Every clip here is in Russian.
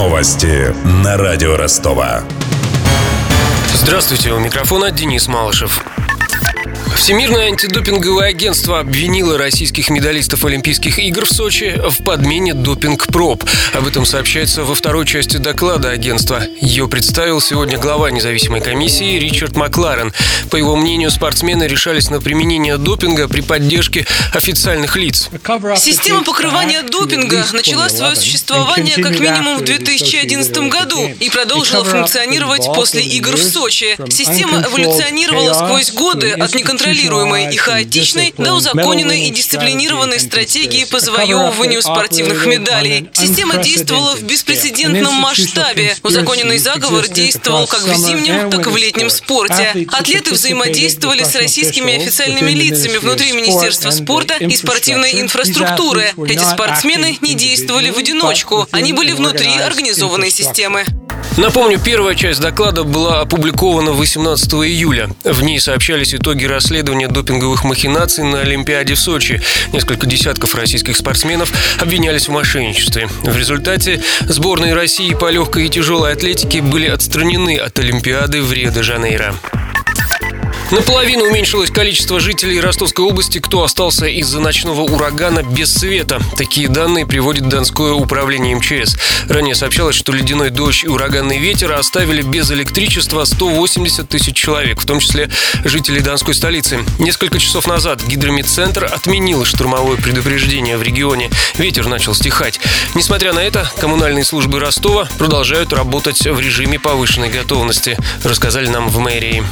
Новости на радио Ростова. Здравствуйте, у микрофона Денис Малышев. Всемирное антидопинговое агентство обвинило российских медалистов Олимпийских игр в Сочи в подмене допинг-проб. Об этом сообщается во второй части доклада агентства. Ее представил сегодня глава независимой комиссии Ричард Макларен. По его мнению, спортсмены решались на применение допинга при поддержке официальных лиц. Система покрывания допинга начала свое существование как минимум в 2011 году и продолжила функционировать после игр в Сочи. Система эволюционировала сквозь годы от неконтролируемой контролируемой и хаотичной до узаконенной и дисциплинированной стратегии по завоевыванию спортивных медалей. Система действовала в беспрецедентном масштабе. Узаконенный заговор действовал как в зимнем, так и в летнем спорте. Атлеты взаимодействовали с российскими официальными лицами внутри Министерства спорта и спортивной инфраструктуры. Эти спортсмены не действовали в одиночку. Они были внутри организованной системы. Напомню, первая часть доклада была опубликована 18 июля. В ней сообщались итоги расследования допинговых махинаций на Олимпиаде в Сочи. Несколько десятков российских спортсменов обвинялись в мошенничестве. В результате сборные России по легкой и тяжелой атлетике были отстранены от Олимпиады в Рио-де-Жанейро. Наполовину уменьшилось количество жителей Ростовской области, кто остался из-за ночного урагана без света. Такие данные приводит Донское управление МЧС. Ранее сообщалось, что ледяной дождь и ураганный ветер оставили без электричества 180 тысяч человек, в том числе жителей Донской столицы. Несколько часов назад гидромедцентр отменил штурмовое предупреждение в регионе. Ветер начал стихать. Несмотря на это, коммунальные службы Ростова продолжают работать в режиме повышенной готовности, рассказали нам в мэрии.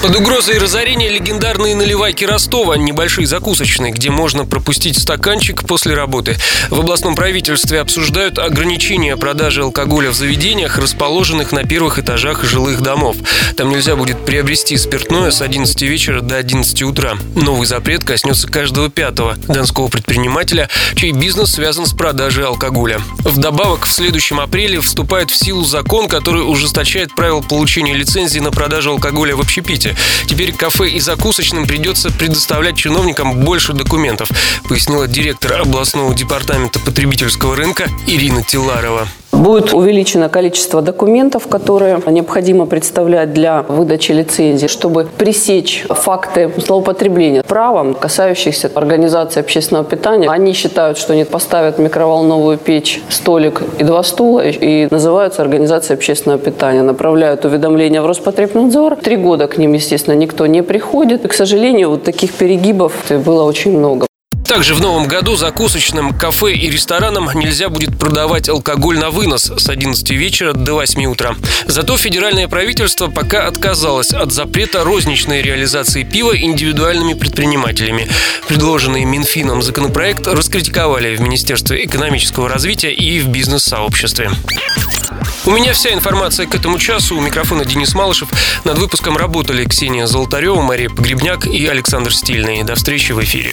Под угрозой разорения легендарные наливайки Ростова, небольшие закусочные, где можно пропустить стаканчик после работы. В областном правительстве обсуждают ограничение продажи алкоголя в заведениях, расположенных на первых этажах жилых домов. Там нельзя будет приобрести спиртное с 11 вечера до 11 утра. Новый запрет коснется каждого пятого донского предпринимателя, чей бизнес связан с продажей алкоголя. Вдобавок, в следующем апреле вступает в силу закон, который ужесточает правила получения лицензии на продажу алкоголя в общепите работе. Теперь кафе и закусочным придется предоставлять чиновникам больше документов, пояснила директор областного департамента потребительского рынка Ирина Тиларова. Будет увеличено количество документов, которые необходимо представлять для выдачи лицензии, чтобы пресечь факты злоупотребления правом, касающихся организации общественного питания. Они считают, что они поставят микроволновую печь, столик и два стула и называются организацией общественного питания. Направляют уведомления в Роспотребнадзор. Три года к ним, естественно, никто не приходит. И, к сожалению, вот таких перегибов было очень много. Также в новом году закусочным, кафе и ресторанам нельзя будет продавать алкоголь на вынос с 11 вечера до 8 утра. Зато федеральное правительство пока отказалось от запрета розничной реализации пива индивидуальными предпринимателями. Предложенный Минфином законопроект раскритиковали в Министерстве экономического развития и в бизнес-сообществе. У меня вся информация к этому часу. У микрофона Денис Малышев. Над выпуском работали Ксения Золотарева, Мария Погребняк и Александр Стильный. До встречи в эфире.